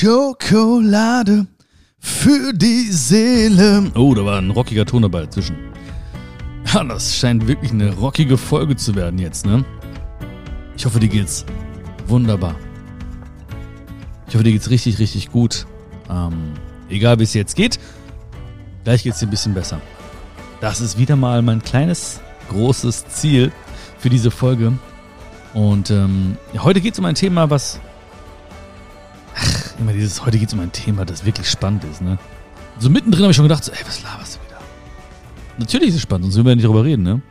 Schokolade für die Seele. Oh, da war ein rockiger Ton dabei dazwischen. Ja, das scheint wirklich eine rockige Folge zu werden jetzt, ne? Ich hoffe, dir geht's wunderbar. Ich hoffe, dir geht's richtig, richtig gut. Ähm, egal wie es jetzt geht, gleich geht's dir ein bisschen besser. Das ist wieder mal mein kleines, großes Ziel für diese Folge. Und ähm, heute geht's um ein Thema, was. Immer dieses, heute geht's um ein Thema, das wirklich spannend ist, ne? So mittendrin habe ich schon gedacht, so, ey, was laberst du wieder? Natürlich ist es spannend, sonst würden wir ja nicht drüber reden, ne?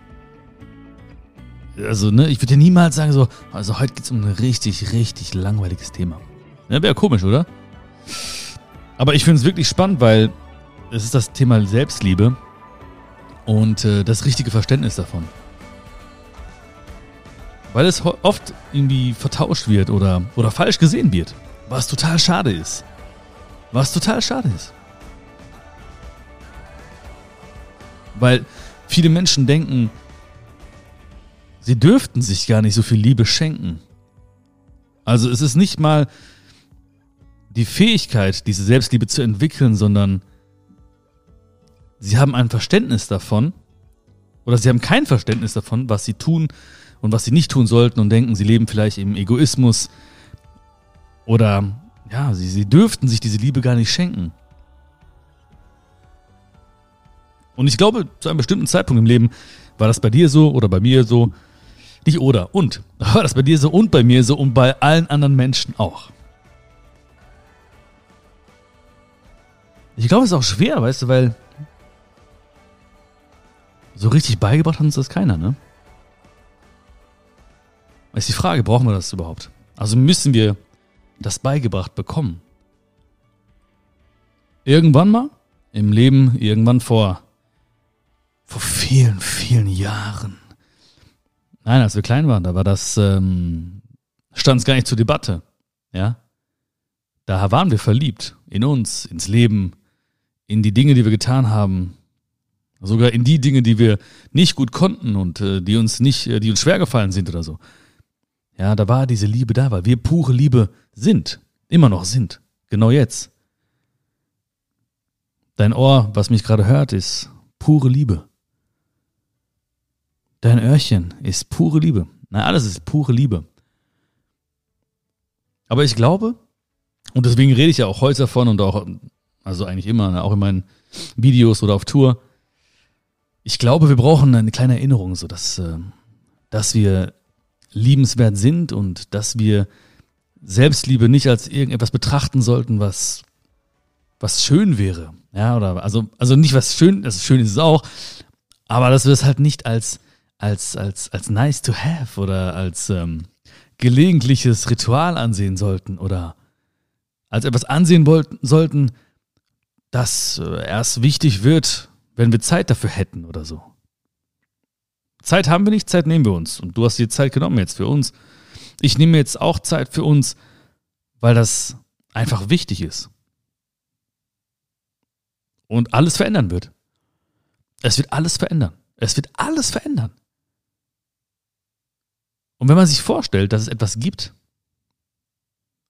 Also, ne, ich würde dir niemals sagen, so, also heute geht's um ein richtig, richtig langweiliges Thema. Ja, wäre komisch, oder? Aber ich finde es wirklich spannend, weil es ist das Thema Selbstliebe und äh, das richtige Verständnis davon. Weil es oft irgendwie vertauscht wird oder, oder falsch gesehen wird. Was total schade ist. Was total schade ist. Weil viele Menschen denken, sie dürften sich gar nicht so viel Liebe schenken. Also es ist nicht mal die Fähigkeit, diese Selbstliebe zu entwickeln, sondern sie haben ein Verständnis davon oder sie haben kein Verständnis davon, was sie tun und was sie nicht tun sollten und denken, sie leben vielleicht im Egoismus oder ja, sie, sie dürften sich diese Liebe gar nicht schenken. Und ich glaube, zu einem bestimmten Zeitpunkt im Leben war das bei dir so oder bei mir so. Nicht oder, und. War das bei dir so und bei mir so und bei allen anderen Menschen auch. Ich glaube, es ist auch schwer, weißt du, weil so richtig beigebracht hat uns das keiner, ne? ist die Frage, brauchen wir das überhaupt? Also müssen wir das beigebracht bekommen? Irgendwann mal im Leben, irgendwann vor, vor vielen, vielen Jahren. Nein, als wir klein waren, da war das, ähm, stand es gar nicht zur Debatte. Ja. Da waren wir verliebt in uns, ins Leben, in die Dinge, die wir getan haben, sogar in die Dinge, die wir nicht gut konnten und äh, die uns nicht, äh, die uns schwer gefallen sind oder so. Ja, da war diese Liebe da, weil wir pure Liebe sind, immer noch sind, genau jetzt. Dein Ohr, was mich gerade hört, ist pure Liebe. Dein Öhrchen ist pure Liebe. Nein, alles ist pure Liebe. Aber ich glaube, und deswegen rede ich ja auch heute davon und auch, also eigentlich immer, ne, auch in meinen Videos oder auf Tour. Ich glaube, wir brauchen eine kleine Erinnerung, so dass, äh, dass wir liebenswert sind und dass wir Selbstliebe nicht als irgendetwas betrachten sollten, was, was schön wäre. Ja, oder also, also nicht was schön, das schön ist es auch, aber dass wir es halt nicht als, als, als, als nice to have oder als ähm, gelegentliches Ritual ansehen sollten oder als etwas ansehen wollten, sollten, das äh, erst wichtig wird, wenn wir Zeit dafür hätten oder so. Zeit haben wir nicht, Zeit nehmen wir uns. Und du hast dir Zeit genommen jetzt für uns. Ich nehme jetzt auch Zeit für uns, weil das einfach wichtig ist. Und alles verändern wird. Es wird alles verändern. Es wird alles verändern. Und wenn man sich vorstellt, dass es etwas gibt,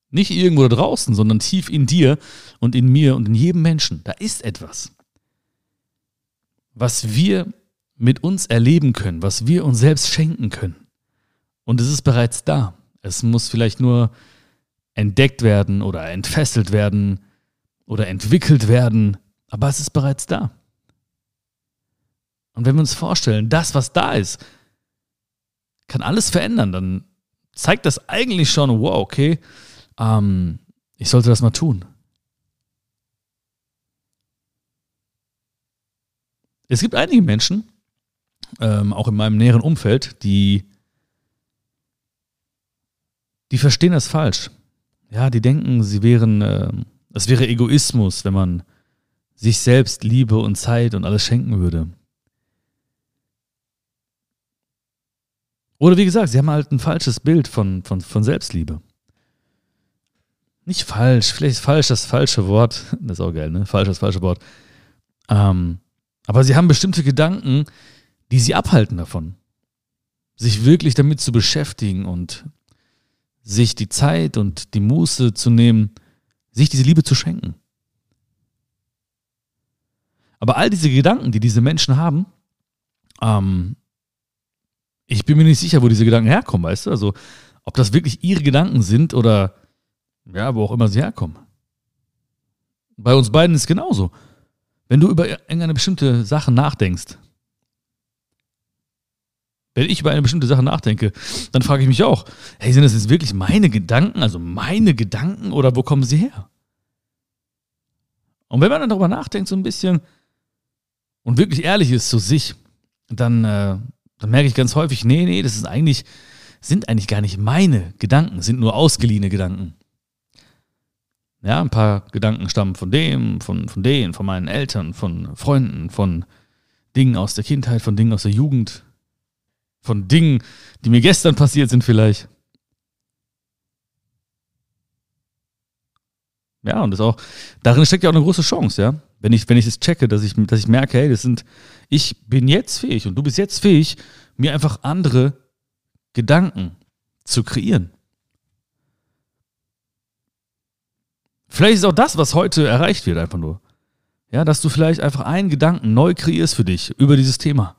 nicht irgendwo da draußen, sondern tief in dir und in mir und in jedem Menschen, da ist etwas, was wir mit uns erleben können, was wir uns selbst schenken können. Und es ist bereits da. Es muss vielleicht nur entdeckt werden oder entfesselt werden oder entwickelt werden, aber es ist bereits da. Und wenn wir uns vorstellen, das, was da ist, kann alles verändern, dann zeigt das eigentlich schon, wow, okay, ähm, ich sollte das mal tun. Es gibt einige Menschen, ähm, auch in meinem näheren Umfeld, die, die verstehen das falsch. Ja, die denken, sie wären, äh, es wäre Egoismus, wenn man sich selbst Liebe und Zeit und alles schenken würde. Oder wie gesagt, sie haben halt ein falsches Bild von, von, von Selbstliebe. Nicht falsch, vielleicht falsch das falsche Wort. Das ist auch geil, ne? Falsch das falsche Wort. Ähm, aber sie haben bestimmte Gedanken, die sie abhalten davon, sich wirklich damit zu beschäftigen und sich die Zeit und die Muße zu nehmen, sich diese Liebe zu schenken. Aber all diese Gedanken, die diese Menschen haben, ähm, ich bin mir nicht sicher, wo diese Gedanken herkommen, weißt du? Also, ob das wirklich ihre Gedanken sind oder ja, wo auch immer sie herkommen. Bei uns beiden ist es genauso. Wenn du über irgendeine bestimmte Sache nachdenkst, wenn ich über eine bestimmte Sache nachdenke, dann frage ich mich auch, hey, sind das jetzt wirklich meine Gedanken, also meine Gedanken oder wo kommen sie her? Und wenn man dann darüber nachdenkt so ein bisschen und wirklich ehrlich ist zu sich, dann, äh, dann merke ich ganz häufig, nee, nee, das ist eigentlich, sind eigentlich gar nicht meine Gedanken, sind nur ausgeliehene Gedanken. Ja, ein paar Gedanken stammen von dem, von, von denen, von meinen Eltern, von Freunden, von Dingen aus der Kindheit, von Dingen aus der Jugend, von Dingen, die mir gestern passiert sind vielleicht. Ja, und das auch, darin steckt ja auch eine große Chance, ja. Wenn ich, wenn ich es checke, dass ich, dass ich merke, hey, das sind, ich bin jetzt fähig und du bist jetzt fähig, mir einfach andere Gedanken zu kreieren. Vielleicht ist auch das, was heute erreicht wird, einfach nur. Ja, dass du vielleicht einfach einen Gedanken neu kreierst für dich über dieses Thema.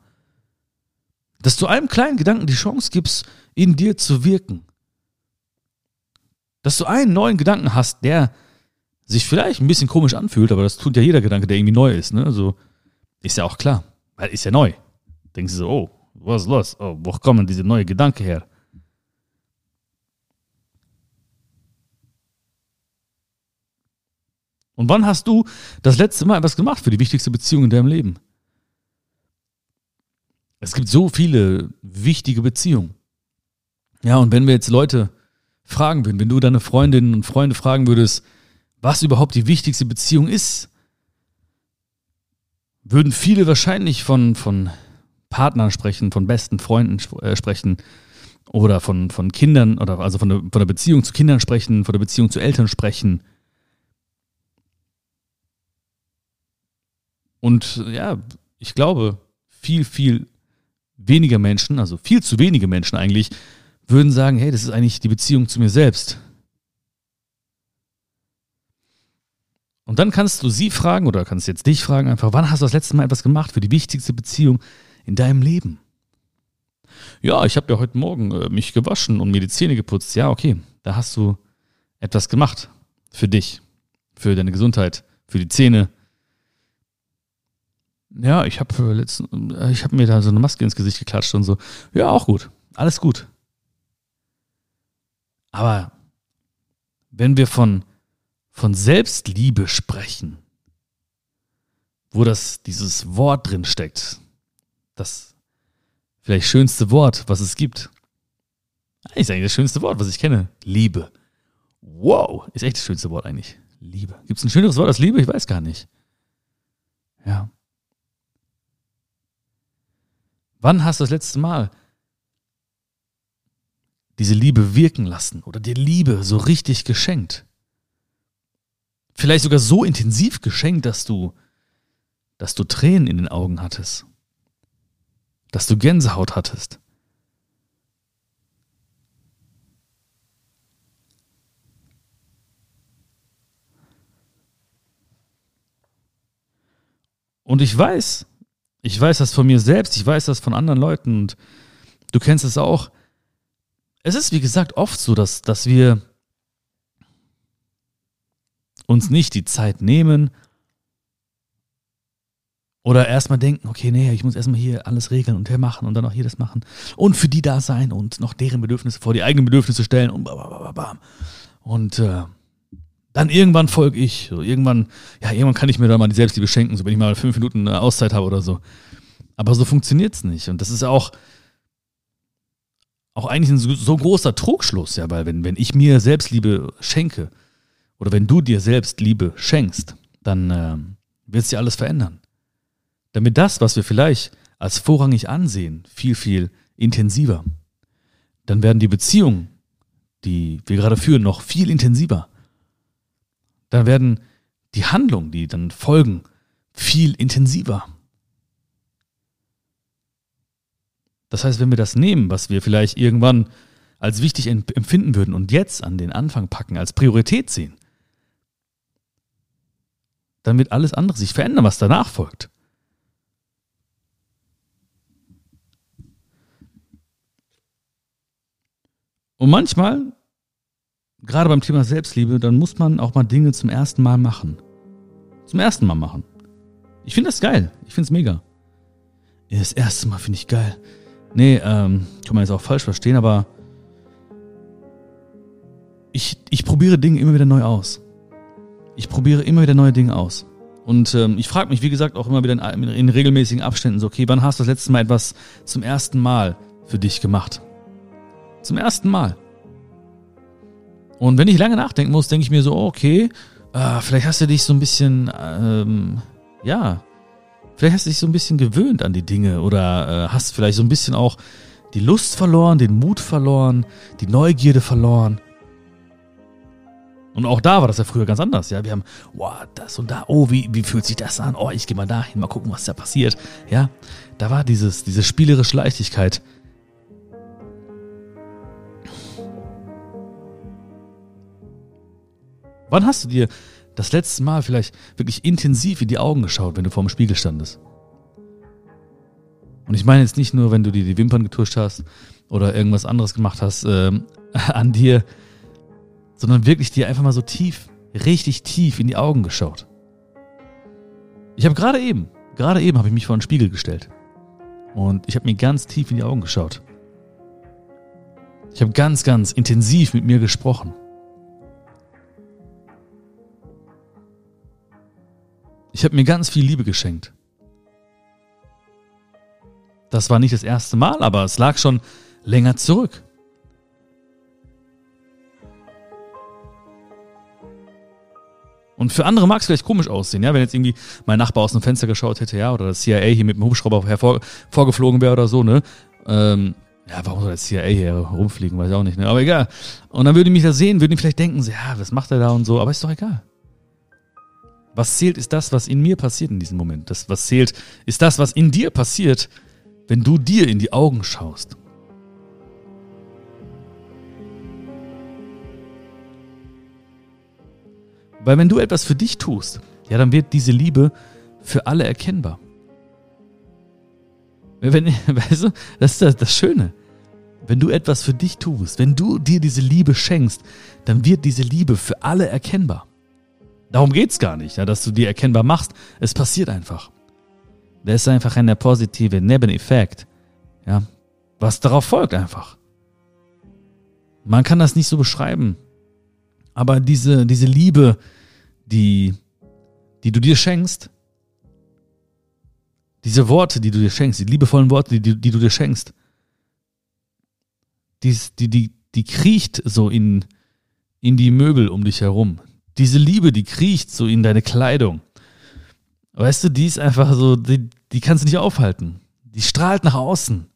Dass du einem kleinen Gedanken die Chance gibst, in dir zu wirken. Dass du einen neuen Gedanken hast, der sich vielleicht ein bisschen komisch anfühlt, aber das tut ja jeder Gedanke, der irgendwie neu ist. Ne? Also ist ja auch klar, weil ist ja neu. Denkst du so, oh, was ist los? Oh, wo kommen diese neue Gedanken her? Und wann hast du das letzte Mal etwas gemacht für die wichtigste Beziehung in deinem Leben? Es gibt so viele wichtige Beziehungen. Ja, und wenn wir jetzt Leute fragen würden, wenn du deine Freundinnen und Freunde fragen würdest, was überhaupt die wichtigste Beziehung ist, würden viele wahrscheinlich von, von Partnern sprechen, von besten Freunden äh, sprechen oder von, von Kindern oder also von der, von der Beziehung zu Kindern sprechen, von der Beziehung zu Eltern sprechen Und ja, ich glaube, viel, viel weniger Menschen, also viel zu wenige Menschen eigentlich, würden sagen, hey, das ist eigentlich die Beziehung zu mir selbst. Und dann kannst du sie fragen oder kannst jetzt dich fragen, einfach, wann hast du das letzte Mal etwas gemacht für die wichtigste Beziehung in deinem Leben? Ja, ich habe ja heute Morgen äh, mich gewaschen und mir die Zähne geputzt. Ja, okay, da hast du etwas gemacht für dich, für deine Gesundheit, für die Zähne, ja, ich habe äh, äh, ich habe mir da so eine Maske ins Gesicht geklatscht und so. Ja, auch gut. Alles gut. Aber wenn wir von, von Selbstliebe sprechen, wo das, dieses Wort drin steckt, das vielleicht schönste Wort, was es gibt. Ist eigentlich das schönste Wort, was ich kenne. Liebe. Wow, ist echt das schönste Wort eigentlich. Liebe. Gibt es ein schöneres Wort als Liebe? Ich weiß gar nicht. Ja. Wann hast du das letzte Mal diese Liebe wirken lassen oder dir Liebe so richtig geschenkt? Vielleicht sogar so intensiv geschenkt, dass du, dass du Tränen in den Augen hattest, dass du Gänsehaut hattest. Und ich weiß, ich weiß das von mir selbst, ich weiß das von anderen Leuten und du kennst es auch. Es ist, wie gesagt, oft so, dass, dass wir uns nicht die Zeit nehmen oder erstmal denken, okay, nee, ich muss erstmal hier alles regeln und hier machen und dann auch hier das machen und für die da sein und noch deren Bedürfnisse vor die eigenen Bedürfnisse stellen und bam, bam, Und äh, dann irgendwann folge ich. So, irgendwann, ja, irgendwann kann ich mir dann mal die Selbstliebe schenken, so wenn ich mal fünf Minuten eine Auszeit habe oder so. Aber so funktioniert es nicht. Und das ist auch, auch eigentlich ein so, so, großer Trugschluss, ja, weil wenn, wenn ich mir Selbstliebe schenke oder wenn du dir Selbstliebe schenkst, dann äh, wird dir alles verändern. Damit das, was wir vielleicht als vorrangig ansehen, viel, viel intensiver. Dann werden die Beziehungen, die wir gerade führen, noch viel intensiver dann werden die Handlungen, die dann folgen, viel intensiver. Das heißt, wenn wir das nehmen, was wir vielleicht irgendwann als wichtig empfinden würden und jetzt an den Anfang packen, als Priorität sehen, dann wird alles andere sich verändern, was danach folgt. Und manchmal, gerade beim Thema Selbstliebe, dann muss man auch mal Dinge zum ersten Mal machen. Zum ersten Mal machen. Ich finde das geil. Ich finde es mega. Das erste Mal finde ich geil. Nee, ähm, kann man jetzt auch falsch verstehen, aber ich, ich probiere Dinge immer wieder neu aus. Ich probiere immer wieder neue Dinge aus. Und ähm, ich frage mich, wie gesagt, auch immer wieder in, in, regelmäßigen Abständen so, okay, wann hast du das letzte Mal etwas zum ersten Mal für dich gemacht? Zum ersten Mal. Und wenn ich lange nachdenken muss, denke ich mir so, okay, äh, vielleicht hast du dich so ein bisschen, ähm, ja, vielleicht hast du dich so ein bisschen gewöhnt an die Dinge oder äh, hast vielleicht so ein bisschen auch die Lust verloren, den Mut verloren, die Neugierde verloren. Und auch da war das ja früher ganz anders. Ja, wir haben, wow, das und da, oh, wie, wie fühlt sich das an? Oh, ich gehe mal dahin, mal gucken, was da passiert. Ja, da war dieses, diese spielerische Leichtigkeit. Wann hast du dir das letzte Mal vielleicht wirklich intensiv in die Augen geschaut, wenn du vor dem Spiegel standest? Und ich meine jetzt nicht nur, wenn du dir die Wimpern getuscht hast oder irgendwas anderes gemacht hast äh, an dir, sondern wirklich dir einfach mal so tief, richtig tief in die Augen geschaut. Ich habe gerade eben, gerade eben habe ich mich vor den Spiegel gestellt und ich habe mir ganz tief in die Augen geschaut. Ich habe ganz, ganz intensiv mit mir gesprochen. Ich habe mir ganz viel Liebe geschenkt. Das war nicht das erste Mal, aber es lag schon länger zurück. Und für andere mag es vielleicht komisch aussehen, ja, wenn jetzt irgendwie mein Nachbar aus dem Fenster geschaut hätte, ja, oder das CIA hier mit dem Hubschrauber hervor, vorgeflogen wäre oder so, ne? Ähm, ja, warum soll das CIA hier rumfliegen, weiß ich auch nicht, ne? Aber egal. Und dann würde ich mich da sehen, würden die vielleicht denken, so, ja, was macht er da und so, aber ist doch egal. Was zählt, ist das, was in mir passiert in diesem Moment. Das, was zählt, ist das, was in dir passiert, wenn du dir in die Augen schaust. Weil wenn du etwas für dich tust, ja, dann wird diese Liebe für alle erkennbar. Wenn, weißt du, das ist das, das Schöne. Wenn du etwas für dich tust, wenn du dir diese Liebe schenkst, dann wird diese Liebe für alle erkennbar. Darum geht's gar nicht, ja, dass du die erkennbar machst. Es passiert einfach. Das ist einfach ein positive Nebeneffekt. Ja, was darauf folgt einfach. Man kann das nicht so beschreiben. Aber diese, diese Liebe, die, die du dir schenkst, diese Worte, die du dir schenkst, die liebevollen Worte, die, die du dir schenkst, die, die, die, die kriecht so in, in die Möbel um dich herum. Diese Liebe, die kriecht so in deine Kleidung. Weißt du, die ist einfach so, die, die kannst du nicht aufhalten. Die strahlt nach außen.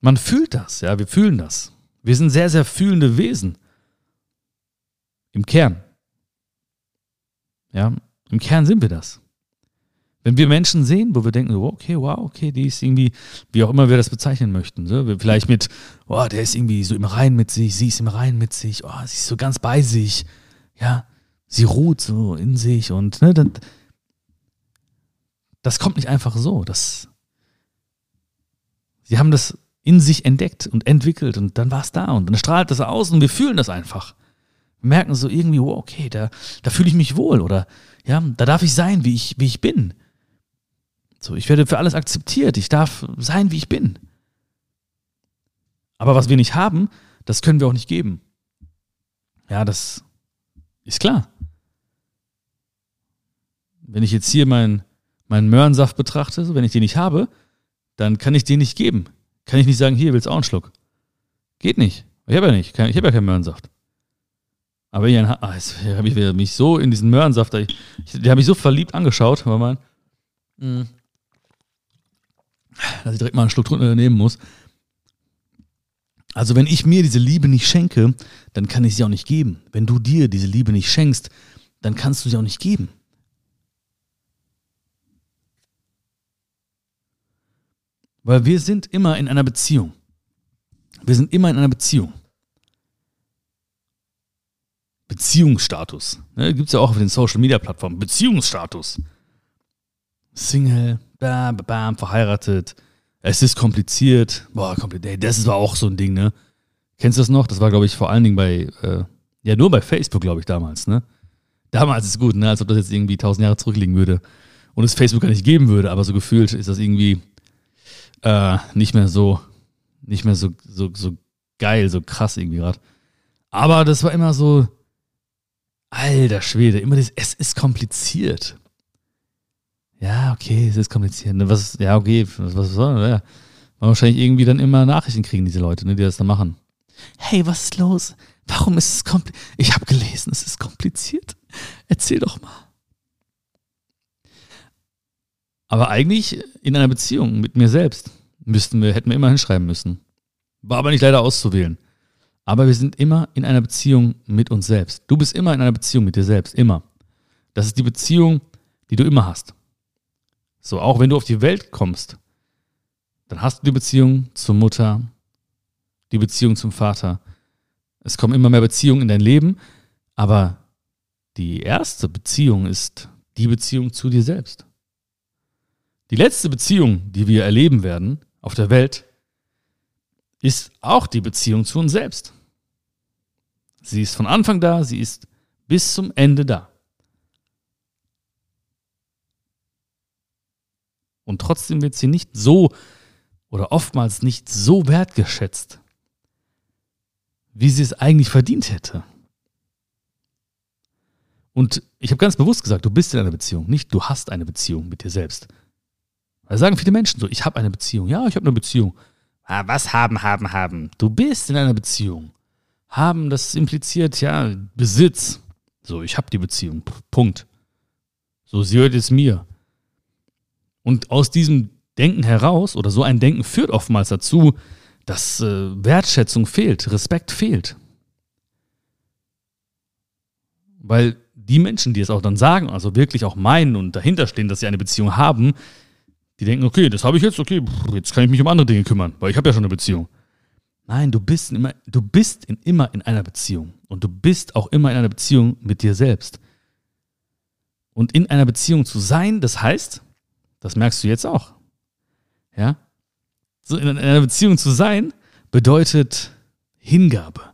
Man fühlt das, ja, wir fühlen das. Wir sind sehr, sehr fühlende Wesen. Im Kern. Ja, im Kern sind wir das. Wenn wir Menschen sehen, wo wir denken, okay, wow, okay, die ist irgendwie, wie auch immer wir das bezeichnen möchten, so, vielleicht mit, oh, der ist irgendwie so im Rein mit sich, sie ist im Rein mit sich, oh, sie ist so ganz bei sich, ja, sie ruht so in sich und ne, das, das kommt nicht einfach so. Das, sie haben das in sich entdeckt und entwickelt und dann war es da und dann strahlt das aus und wir fühlen das einfach. Wir merken so irgendwie, oh, okay, da, da fühle ich mich wohl oder ja, da darf ich sein, wie ich, wie ich bin. So, ich werde für alles akzeptiert. Ich darf sein, wie ich bin. Aber was wir nicht haben, das können wir auch nicht geben. Ja, das ist klar. Wenn ich jetzt hier meinen mein Möhrensaft betrachte, wenn ich den nicht habe, dann kann ich den nicht geben. Kann ich nicht sagen, hier, willst du auch einen Schluck? Geht nicht. Ich habe ja nicht. Ich habe ja keinen Möhrensaft. Aber ich, ah, jetzt habe ich mich so in diesen Möhrensaft, ich, der habe mich so verliebt angeschaut, mal. Dass ich direkt mal einen Schluck drunter nehmen muss. Also wenn ich mir diese Liebe nicht schenke, dann kann ich sie auch nicht geben. Wenn du dir diese Liebe nicht schenkst, dann kannst du sie auch nicht geben. Weil wir sind immer in einer Beziehung. Wir sind immer in einer Beziehung. Beziehungsstatus. Ne, Gibt es ja auch auf den Social Media Plattformen. Beziehungsstatus. Single, bam, bam, verheiratet. Es ist kompliziert. Boah, kompliziert. Das war auch so ein Ding, ne? Kennst du das noch? Das war, glaube ich, vor allen Dingen bei, äh, ja, nur bei Facebook, glaube ich, damals, ne? Damals ist gut, ne? Als ob das jetzt irgendwie tausend Jahre zurückliegen würde und es Facebook gar nicht geben würde, aber so gefühlt ist das irgendwie äh, nicht mehr so, nicht mehr so, so, so geil, so krass irgendwie gerade. Aber das war immer so, alter Schwede, immer das, es ist kompliziert. Ja, okay, es ist kompliziert. Ne, was, ja, okay, was, was soll, ja. Man wahrscheinlich irgendwie dann immer Nachrichten kriegen, diese Leute, ne, die das dann machen. Hey, was ist los? Warum ist es kompliziert? Ich habe gelesen, es ist kompliziert. Erzähl doch mal. Aber eigentlich in einer Beziehung mit mir selbst müssten wir, hätten wir immer hinschreiben müssen. War aber nicht leider auszuwählen. Aber wir sind immer in einer Beziehung mit uns selbst. Du bist immer in einer Beziehung mit dir selbst. Immer. Das ist die Beziehung, die du immer hast. So, auch wenn du auf die Welt kommst, dann hast du die Beziehung zur Mutter, die Beziehung zum Vater. Es kommen immer mehr Beziehungen in dein Leben, aber die erste Beziehung ist die Beziehung zu dir selbst. Die letzte Beziehung, die wir erleben werden auf der Welt, ist auch die Beziehung zu uns selbst. Sie ist von Anfang da, sie ist bis zum Ende da. Und trotzdem wird sie nicht so oder oftmals nicht so wertgeschätzt, wie sie es eigentlich verdient hätte. Und ich habe ganz bewusst gesagt, du bist in einer Beziehung, nicht du hast eine Beziehung mit dir selbst. Weil sagen viele Menschen so, ich habe eine Beziehung. Ja, ich habe eine Beziehung. Ah, was haben, haben, haben? Du bist in einer Beziehung. Haben, das impliziert ja Besitz. So, ich habe die Beziehung. Punkt. So, sie hört es mir. Und aus diesem Denken heraus, oder so ein Denken führt oftmals dazu, dass äh, Wertschätzung fehlt, Respekt fehlt. Weil die Menschen, die es auch dann sagen, also wirklich auch meinen und dahinter stehen, dass sie eine Beziehung haben, die denken, okay, das habe ich jetzt, okay, jetzt kann ich mich um andere Dinge kümmern, weil ich habe ja schon eine Beziehung. Nein, du bist, immer, du bist in, immer in einer Beziehung. Und du bist auch immer in einer Beziehung mit dir selbst. Und in einer Beziehung zu sein, das heißt, das merkst du jetzt auch. Ja? So in einer Beziehung zu sein, bedeutet Hingabe.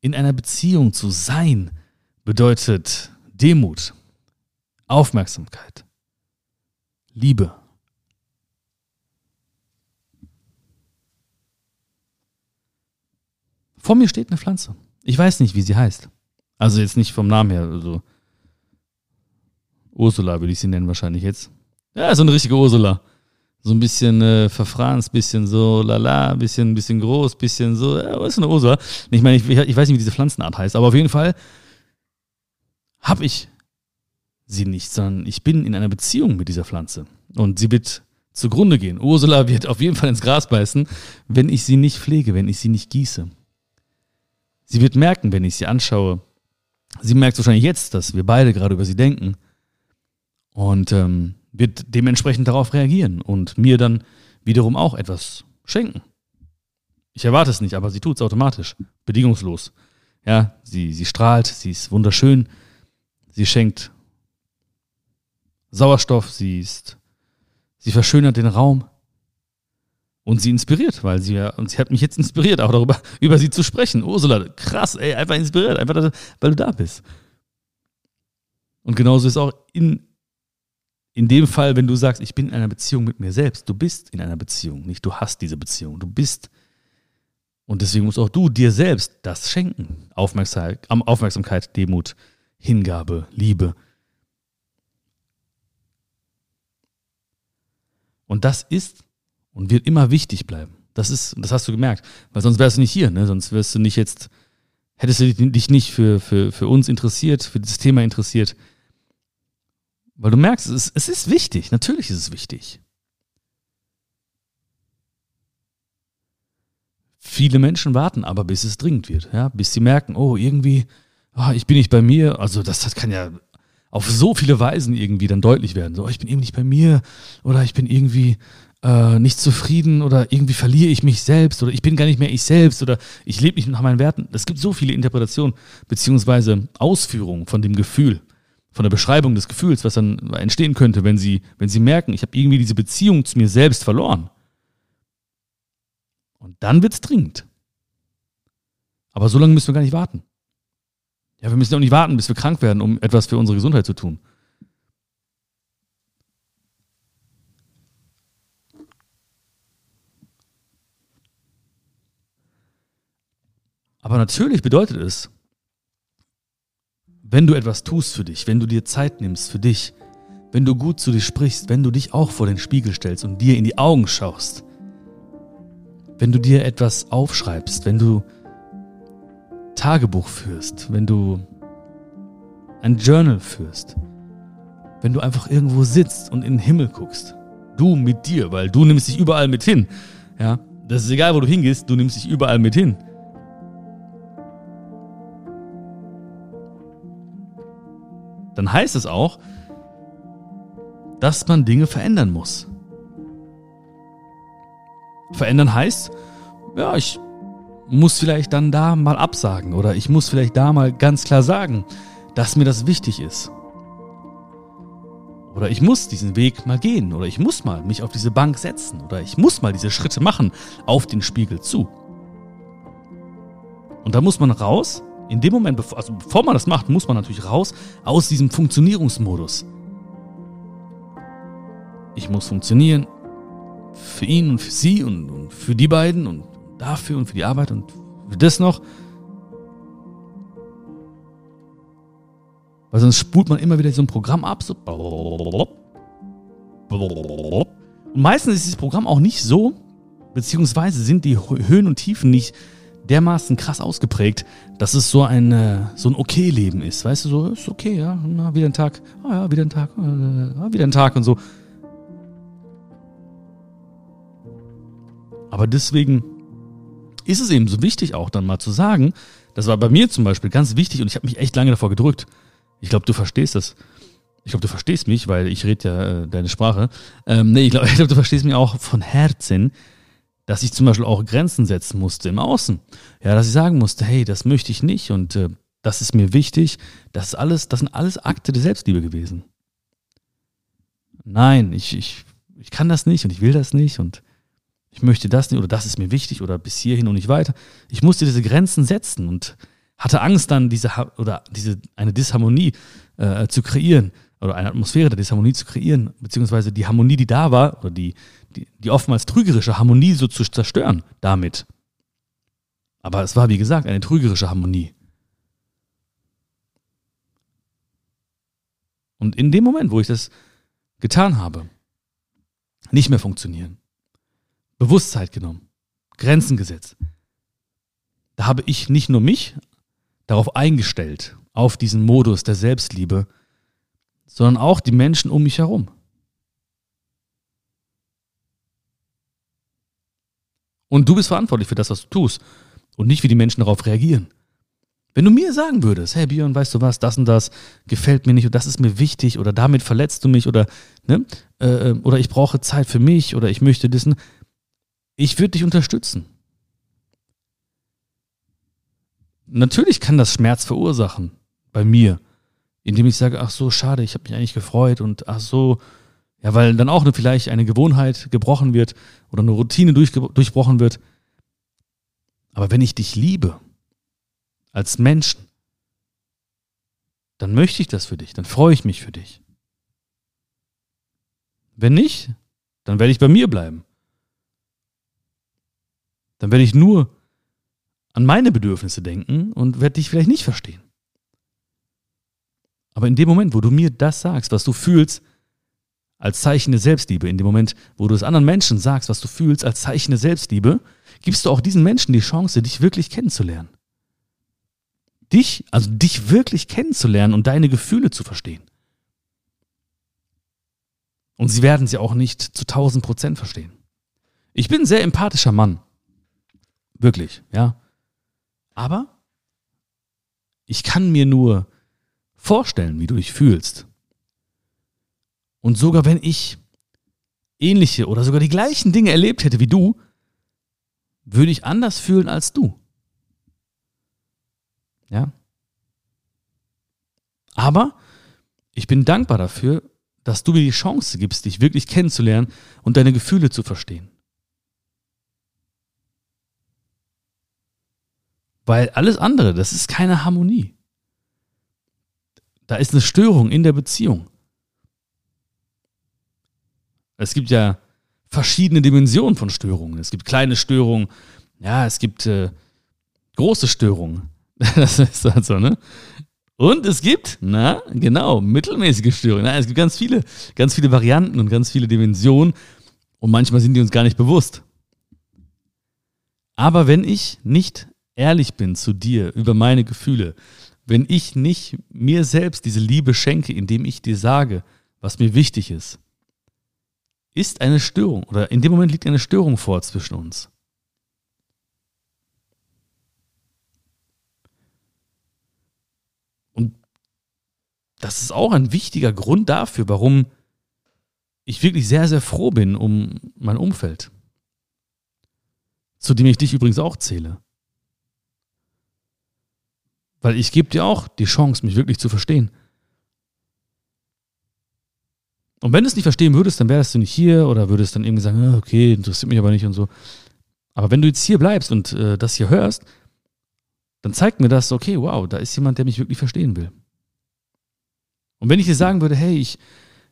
In einer Beziehung zu sein, bedeutet Demut, Aufmerksamkeit, Liebe. Vor mir steht eine Pflanze. Ich weiß nicht, wie sie heißt. Also jetzt nicht vom Namen her. Also Ursula würde ich sie nennen wahrscheinlich jetzt. Ja, so eine richtige Ursula. So ein bisschen äh, verfranst, bisschen so lala, bisschen, bisschen groß, bisschen so. Ja, was ist eine Ursula? Ich meine, ich, ich weiß nicht, wie diese Pflanzenart heißt, aber auf jeden Fall habe ich sie nicht, sondern ich bin in einer Beziehung mit dieser Pflanze. Und sie wird zugrunde gehen. Ursula wird auf jeden Fall ins Gras beißen, wenn ich sie nicht pflege, wenn ich sie nicht gieße. Sie wird merken, wenn ich sie anschaue. Sie merkt wahrscheinlich jetzt, dass wir beide gerade über sie denken. Und ähm, wird dementsprechend darauf reagieren und mir dann wiederum auch etwas schenken. Ich erwarte es nicht, aber sie tut es automatisch, bedingungslos. Ja, sie, sie strahlt, sie ist wunderschön, sie schenkt Sauerstoff, sie ist, sie verschönert den Raum, und sie inspiriert, weil sie ja, und sie hat mich jetzt inspiriert, auch darüber, über sie zu sprechen. Ursula, krass, ey, einfach inspiriert, einfach, weil du da bist. Und genauso ist auch in, in dem Fall, wenn du sagst, ich bin in einer Beziehung mit mir selbst. Du bist in einer Beziehung, nicht du hast diese Beziehung. Du bist. Und deswegen musst auch du dir selbst das schenken. Aufmerksamkeit, Aufmerksamkeit Demut, Hingabe, Liebe. Und das ist und wird immer wichtig bleiben. Das ist, das hast du gemerkt, weil sonst wärst du nicht hier, ne? Sonst wärst du nicht jetzt, hättest du dich nicht für, für, für uns interessiert, für dieses Thema interessiert. Weil du merkst, es ist, es ist wichtig, natürlich ist es wichtig. Viele Menschen warten aber, bis es dringend wird, ja, bis sie merken, oh, irgendwie, oh, ich bin nicht bei mir. Also das, das kann ja auf so viele Weisen irgendwie dann deutlich werden. So, oh, ich bin eben nicht bei mir oder ich bin irgendwie, äh, nicht zufrieden oder irgendwie verliere ich mich selbst oder ich bin gar nicht mehr ich selbst oder ich lebe nicht nach meinen Werten. Es gibt so viele Interpretationen beziehungsweise Ausführungen von dem Gefühl, von der Beschreibung des Gefühls, was dann entstehen könnte, wenn sie, wenn sie merken, ich habe irgendwie diese Beziehung zu mir selbst verloren. Und dann wird es dringend. Aber so lange müssen wir gar nicht warten. Ja, wir müssen auch nicht warten, bis wir krank werden, um etwas für unsere Gesundheit zu tun. Aber natürlich bedeutet es, wenn du etwas tust für dich, wenn du dir Zeit nimmst für dich, wenn du gut zu dir sprichst, wenn du dich auch vor den Spiegel stellst und dir in die Augen schaust, wenn du dir etwas aufschreibst, wenn du Tagebuch führst, wenn du ein Journal führst, wenn du einfach irgendwo sitzt und in den Himmel guckst, du mit dir, weil du nimmst dich überall mit hin, ja, das ist egal, wo du hingehst, du nimmst dich überall mit hin. Dann heißt es auch, dass man Dinge verändern muss. Verändern heißt, ja, ich muss vielleicht dann da mal absagen oder ich muss vielleicht da mal ganz klar sagen, dass mir das wichtig ist. Oder ich muss diesen Weg mal gehen oder ich muss mal mich auf diese Bank setzen oder ich muss mal diese Schritte machen auf den Spiegel zu. Und da muss man raus in dem Moment, also bevor man das macht, muss man natürlich raus aus diesem Funktionierungsmodus. Ich muss funktionieren für ihn und für sie und, und für die beiden und dafür und für die Arbeit und für das noch. Weil sonst spult man immer wieder so ein Programm ab. So. Und meistens ist dieses Programm auch nicht so, beziehungsweise sind die Höhen und Tiefen nicht dermaßen krass ausgeprägt, dass es so ein, äh, so ein Okay-Leben ist. Weißt du, so, ist okay, ja, na, wieder ein Tag, ah ja, wieder ein Tag, äh, wieder ein Tag und so. Aber deswegen ist es eben so wichtig auch dann mal zu sagen, das war bei mir zum Beispiel ganz wichtig und ich habe mich echt lange davor gedrückt. Ich glaube, du verstehst das. Ich glaube, du verstehst mich, weil ich rede ja äh, deine Sprache. Ähm, nee, ich glaube, ich glaub, du verstehst mich auch von Herzen dass ich zum Beispiel auch Grenzen setzen musste im Außen. Ja, dass ich sagen musste, hey, das möchte ich nicht und äh, das ist mir wichtig. Das ist alles, das sind alles Akte der Selbstliebe gewesen. Nein, ich, ich, ich kann das nicht und ich will das nicht und ich möchte das nicht oder das ist mir wichtig oder bis hierhin und nicht weiter. Ich musste diese Grenzen setzen und hatte Angst dann diese oder diese eine Disharmonie äh, zu kreieren oder eine Atmosphäre der Disharmonie zu kreieren, beziehungsweise die Harmonie, die da war, oder die, die, die oftmals trügerische Harmonie so zu zerstören damit. Aber es war, wie gesagt, eine trügerische Harmonie. Und in dem Moment, wo ich das getan habe, nicht mehr funktionieren, Bewusstheit genommen, Grenzen gesetzt, da habe ich nicht nur mich darauf eingestellt, auf diesen Modus der Selbstliebe, sondern auch die Menschen um mich herum. Und du bist verantwortlich für das, was du tust und nicht, wie die Menschen darauf reagieren. Wenn du mir sagen würdest, hey Björn, weißt du was, das und das gefällt mir nicht und das ist mir wichtig oder damit verletzt du mich oder, ne, äh, oder ich brauche Zeit für mich oder ich möchte das, ich würde dich unterstützen. Natürlich kann das Schmerz verursachen bei mir indem ich sage, ach so, schade, ich habe mich eigentlich gefreut und ach so, ja, weil dann auch eine, vielleicht eine Gewohnheit gebrochen wird oder eine Routine durch, durchbrochen wird. Aber wenn ich dich liebe, als Menschen, dann möchte ich das für dich, dann freue ich mich für dich. Wenn nicht, dann werde ich bei mir bleiben. Dann werde ich nur an meine Bedürfnisse denken und werde dich vielleicht nicht verstehen. Aber in dem Moment, wo du mir das sagst, was du fühlst, als Zeichen der Selbstliebe, in dem Moment, wo du es anderen Menschen sagst, was du fühlst, als Zeichen der Selbstliebe, gibst du auch diesen Menschen die Chance, dich wirklich kennenzulernen. Dich, also dich wirklich kennenzulernen und deine Gefühle zu verstehen. Und sie werden sie auch nicht zu 1000 Prozent verstehen. Ich bin ein sehr empathischer Mann. Wirklich, ja. Aber ich kann mir nur vorstellen, wie du dich fühlst. Und sogar wenn ich ähnliche oder sogar die gleichen Dinge erlebt hätte wie du, würde ich anders fühlen als du. Ja. Aber ich bin dankbar dafür, dass du mir die Chance gibst, dich wirklich kennenzulernen und deine Gefühle zu verstehen. Weil alles andere, das ist keine Harmonie. Da ist eine Störung in der Beziehung. Es gibt ja verschiedene Dimensionen von Störungen. Es gibt kleine Störungen, ja, es gibt äh, große Störungen. das ist halt ne? Und es gibt, na, genau, mittelmäßige Störungen. Na, es gibt ganz viele, ganz viele Varianten und ganz viele Dimensionen. Und manchmal sind die uns gar nicht bewusst. Aber wenn ich nicht ehrlich bin zu dir über meine Gefühle, wenn ich nicht mir selbst diese Liebe schenke, indem ich dir sage, was mir wichtig ist, ist eine Störung oder in dem Moment liegt eine Störung vor zwischen uns. Und das ist auch ein wichtiger Grund dafür, warum ich wirklich sehr, sehr froh bin um mein Umfeld. Zu dem ich dich übrigens auch zähle. Weil ich gebe dir auch die Chance, mich wirklich zu verstehen. Und wenn du es nicht verstehen würdest, dann wärst du nicht hier oder würdest dann irgendwie sagen, ah, okay, interessiert mich aber nicht und so. Aber wenn du jetzt hier bleibst und äh, das hier hörst, dann zeigt mir das, okay, wow, da ist jemand, der mich wirklich verstehen will. Und wenn ich dir sagen würde, hey, ich,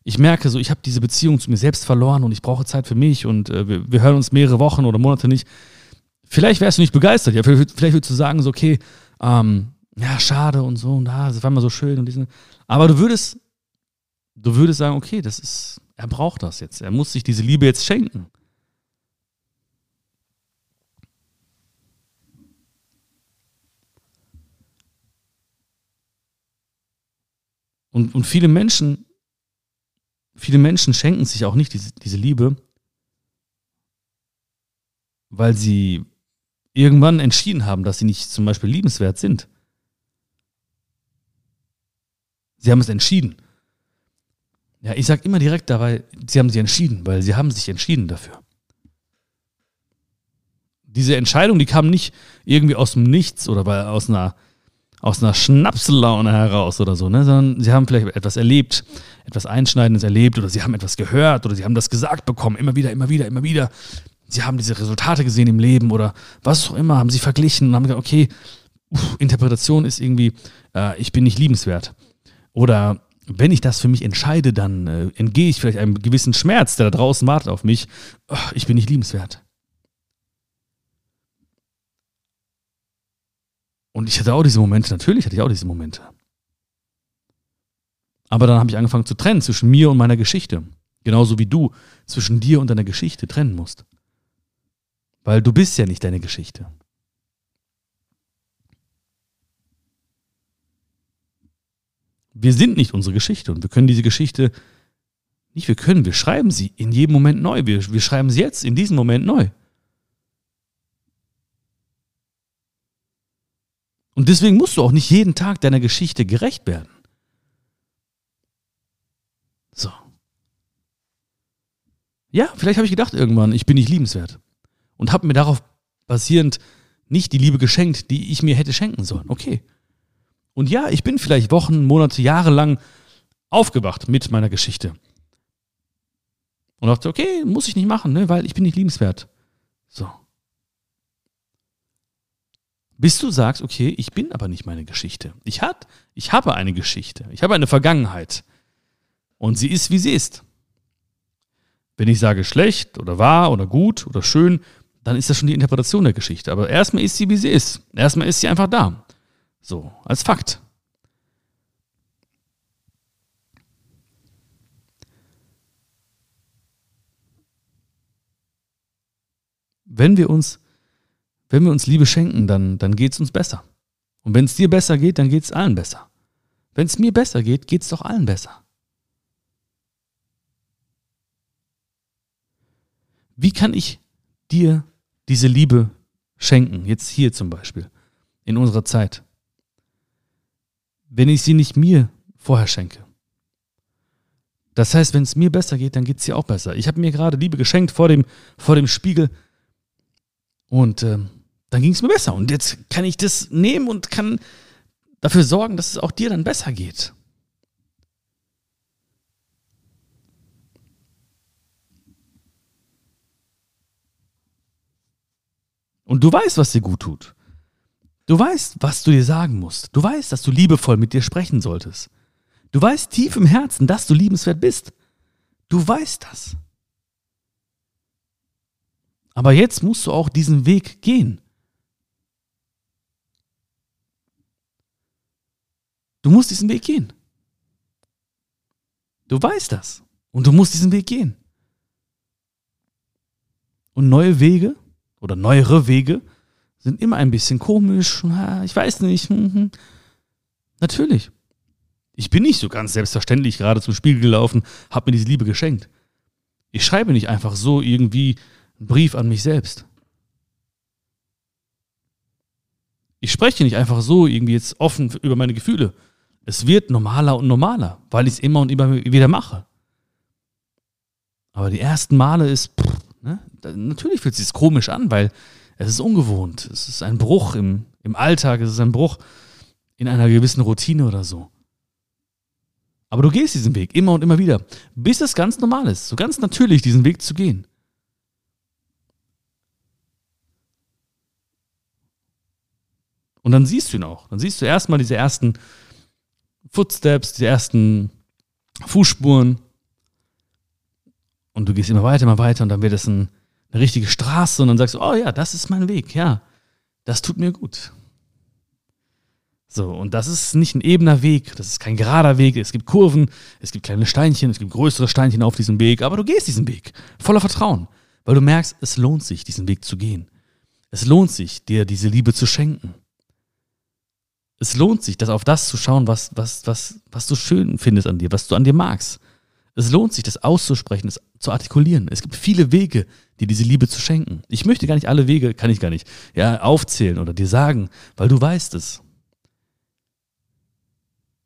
ich merke so, ich habe diese Beziehung zu mir selbst verloren und ich brauche Zeit für mich und äh, wir, wir, hören uns mehrere Wochen oder Monate nicht, vielleicht wärst du nicht begeistert. Ja, vielleicht, vielleicht würdest du sagen, so, okay, ähm, ja, schade und so und ah, das war immer so schön und diesen. Aber du würdest du würdest sagen, okay, das ist, er braucht das jetzt. Er muss sich diese Liebe jetzt schenken. Und, und viele Menschen, viele Menschen schenken sich auch nicht diese, diese Liebe, weil sie irgendwann entschieden haben, dass sie nicht zum Beispiel liebenswert sind. Sie haben es entschieden. Ja, ich sag immer direkt dabei, sie haben sich entschieden, weil sie haben sich entschieden dafür. Diese Entscheidung, die kam nicht irgendwie aus dem Nichts oder bei, aus einer aus einer Schnapslaune heraus oder so, ne? sondern sie haben vielleicht etwas erlebt, etwas Einschneidendes erlebt oder sie haben etwas gehört oder sie haben das gesagt bekommen, immer wieder, immer wieder, immer wieder. Sie haben diese Resultate gesehen im Leben oder was auch immer, haben sie verglichen und haben gesagt, okay, Interpretation ist irgendwie, äh, ich bin nicht liebenswert. Oder wenn ich das für mich entscheide, dann äh, entgehe ich vielleicht einem gewissen Schmerz, der da draußen wartet auf mich. Oh, ich bin nicht liebenswert. Und ich hatte auch diese Momente, natürlich hatte ich auch diese Momente. Aber dann habe ich angefangen zu trennen zwischen mir und meiner Geschichte. Genauso wie du zwischen dir und deiner Geschichte trennen musst. Weil du bist ja nicht deine Geschichte. Wir sind nicht unsere Geschichte und wir können diese Geschichte nicht, wir können, wir schreiben sie in jedem Moment neu. Wir, wir schreiben sie jetzt in diesem Moment neu. Und deswegen musst du auch nicht jeden Tag deiner Geschichte gerecht werden. So. Ja, vielleicht habe ich gedacht irgendwann, ich bin nicht liebenswert. Und habe mir darauf basierend nicht die Liebe geschenkt, die ich mir hätte schenken sollen. Okay. Und ja, ich bin vielleicht Wochen, Monate, Jahre lang aufgewacht mit meiner Geschichte. Und dachte, okay, muss ich nicht machen, ne, weil ich bin nicht liebenswert. So. Bis du sagst, okay, ich bin aber nicht meine Geschichte. Ich, hat, ich habe eine Geschichte. Ich habe eine Vergangenheit. Und sie ist, wie sie ist. Wenn ich sage schlecht oder wahr oder gut oder schön, dann ist das schon die Interpretation der Geschichte. Aber erstmal ist sie, wie sie ist. Erstmal ist sie einfach da. So, als Fakt. Wenn wir uns, wenn wir uns Liebe schenken, dann, dann geht es uns besser. Und wenn es dir besser geht, dann geht es allen besser. Wenn es mir besser geht, geht es doch allen besser. Wie kann ich dir diese Liebe schenken? Jetzt hier zum Beispiel, in unserer Zeit wenn ich sie nicht mir vorher schenke. Das heißt, wenn es mir besser geht, dann geht es dir auch besser. Ich habe mir gerade Liebe geschenkt vor dem, vor dem Spiegel und äh, dann ging es mir besser. Und jetzt kann ich das nehmen und kann dafür sorgen, dass es auch dir dann besser geht. Und du weißt, was dir gut tut. Du weißt, was du dir sagen musst. Du weißt, dass du liebevoll mit dir sprechen solltest. Du weißt tief im Herzen, dass du liebenswert bist. Du weißt das. Aber jetzt musst du auch diesen Weg gehen. Du musst diesen Weg gehen. Du weißt das. Und du musst diesen Weg gehen. Und neue Wege oder neuere Wege sind immer ein bisschen komisch. Ich weiß nicht. Hm, hm. Natürlich. Ich bin nicht so ganz selbstverständlich gerade zum Spiegel gelaufen, habe mir diese Liebe geschenkt. Ich schreibe nicht einfach so irgendwie einen Brief an mich selbst. Ich spreche nicht einfach so irgendwie jetzt offen über meine Gefühle. Es wird normaler und normaler, weil ich es immer und immer wieder mache. Aber die ersten Male ist, pff, ne, natürlich fühlt es sich komisch an, weil es ist ungewohnt. Es ist ein Bruch im, im Alltag, es ist ein Bruch in einer gewissen Routine oder so. Aber du gehst diesen Weg immer und immer wieder, bis es ganz normal ist, so ganz natürlich diesen Weg zu gehen. Und dann siehst du ihn auch. Dann siehst du erstmal diese ersten Footsteps, diese ersten Fußspuren. Und du gehst immer weiter, immer weiter und dann wird es ein, eine richtige Straße und dann sagst du, oh ja, das ist mein Weg, ja, das tut mir gut. So, und das ist nicht ein ebener Weg, das ist kein gerader Weg, es gibt Kurven, es gibt kleine Steinchen, es gibt größere Steinchen auf diesem Weg, aber du gehst diesen Weg voller Vertrauen, weil du merkst, es lohnt sich, diesen Weg zu gehen. Es lohnt sich, dir diese Liebe zu schenken. Es lohnt sich, das auf das zu schauen, was, was, was, was du schön findest an dir, was du an dir magst. Es lohnt sich, das auszusprechen, das zu artikulieren. Es gibt viele Wege, dir diese Liebe zu schenken. Ich möchte gar nicht alle Wege, kann ich gar nicht, ja, aufzählen oder dir sagen, weil du weißt es.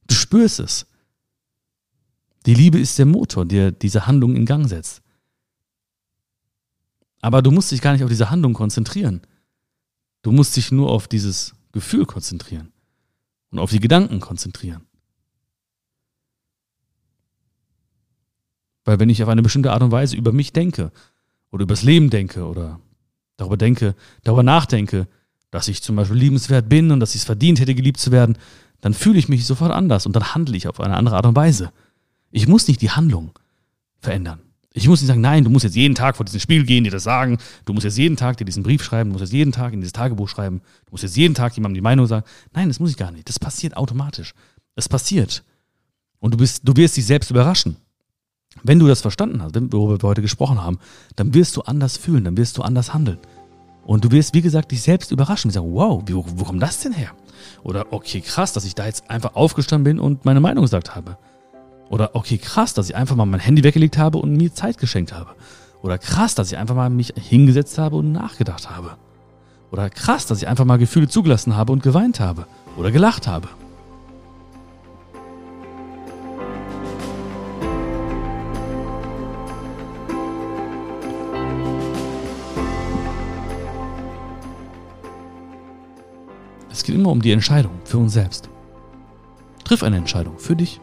Du spürst es. Die Liebe ist der Motor, der diese Handlung in Gang setzt. Aber du musst dich gar nicht auf diese Handlung konzentrieren. Du musst dich nur auf dieses Gefühl konzentrieren und auf die Gedanken konzentrieren. Weil wenn ich auf eine bestimmte Art und Weise über mich denke oder übers Leben denke oder darüber denke, darüber nachdenke, dass ich zum Beispiel liebenswert bin und dass ich es verdient hätte, geliebt zu werden, dann fühle ich mich sofort anders und dann handle ich auf eine andere Art und Weise. Ich muss nicht die Handlung verändern. Ich muss nicht sagen, nein, du musst jetzt jeden Tag vor diesen Spiegel gehen, dir das sagen, du musst jetzt jeden Tag dir diesen Brief schreiben, du musst jetzt jeden Tag in dieses Tagebuch schreiben, du musst jetzt jeden Tag jemandem die Meinung sagen. Nein, das muss ich gar nicht. Das passiert automatisch. Es passiert. Und du, bist, du wirst dich selbst überraschen. Wenn du das verstanden hast, worüber wir heute gesprochen haben, dann wirst du anders fühlen, dann wirst du anders handeln. Und du wirst, wie gesagt, dich selbst überraschen und sagen, wow, wo, wo kommt das denn her? Oder okay, krass, dass ich da jetzt einfach aufgestanden bin und meine Meinung gesagt habe. Oder okay, krass, dass ich einfach mal mein Handy weggelegt habe und mir Zeit geschenkt habe. Oder krass, dass ich einfach mal mich hingesetzt habe und nachgedacht habe. Oder krass, dass ich einfach mal Gefühle zugelassen habe und geweint habe. Oder gelacht habe. Geht immer um die Entscheidung für uns selbst. Triff eine Entscheidung für dich.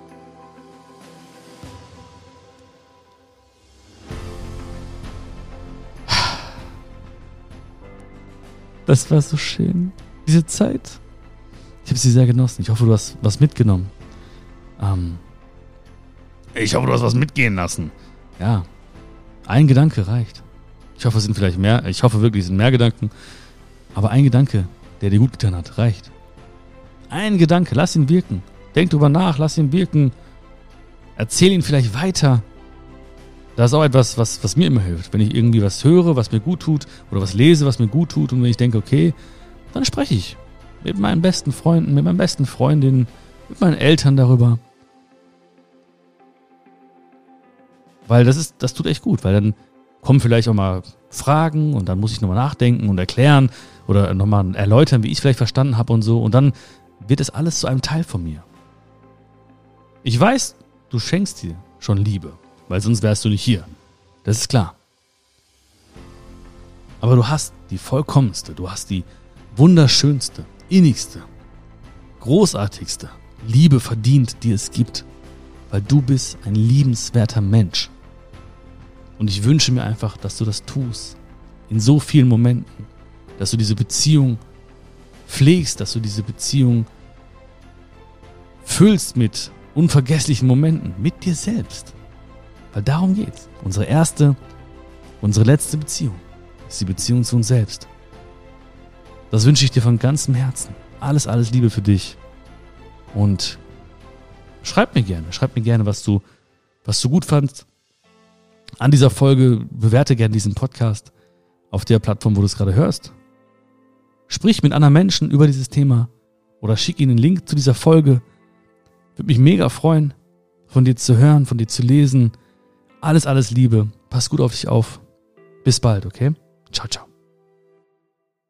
Das war so schön. Diese Zeit. Ich habe sie sehr genossen. Ich hoffe, du hast was mitgenommen. Ähm, ich hoffe, du hast was mitgehen lassen. Ja. Ein Gedanke reicht. Ich hoffe, es sind vielleicht mehr. Ich hoffe wirklich, es sind mehr Gedanken. Aber ein Gedanke der dir gut getan hat, reicht. Ein Gedanke, lass ihn wirken. Denk drüber nach, lass ihn wirken. Erzähl ihn vielleicht weiter. Das ist auch etwas, was, was mir immer hilft. Wenn ich irgendwie was höre, was mir gut tut, oder was lese, was mir gut tut, und wenn ich denke, okay, dann spreche ich mit meinen besten Freunden, mit meinen besten Freundinnen, mit meinen Eltern darüber. Weil das ist, das tut echt gut, weil dann kommen vielleicht auch mal Fragen und dann muss ich nochmal nachdenken und erklären oder nochmal erläutern, wie ich es vielleicht verstanden habe und so. Und dann wird es alles zu einem Teil von mir. Ich weiß, du schenkst dir schon Liebe. weil sonst wärst du nicht hier. Das ist klar. Aber du hast die vollkommenste, du hast die wunderschönste, innigste, großartigste Liebe verdient, die es gibt, weil du bist ein liebenswerter Mensch. Und ich wünsche mir einfach, dass du das tust. In so vielen Momenten. Dass du diese Beziehung pflegst, dass du diese Beziehung füllst mit unvergesslichen Momenten, mit dir selbst. Weil darum geht's. Unsere erste, unsere letzte Beziehung ist die Beziehung zu uns selbst. Das wünsche ich dir von ganzem Herzen. Alles, alles Liebe für dich. Und schreib mir gerne, schreib mir gerne, was du, was du gut fandst. An dieser Folge bewerte gerne diesen Podcast auf der Plattform, wo du es gerade hörst. Sprich mit anderen Menschen über dieses Thema oder schick ihnen einen Link zu dieser Folge. Würde mich mega freuen, von dir zu hören, von dir zu lesen. Alles, alles Liebe. Pass gut auf dich auf. Bis bald, okay? Ciao, ciao.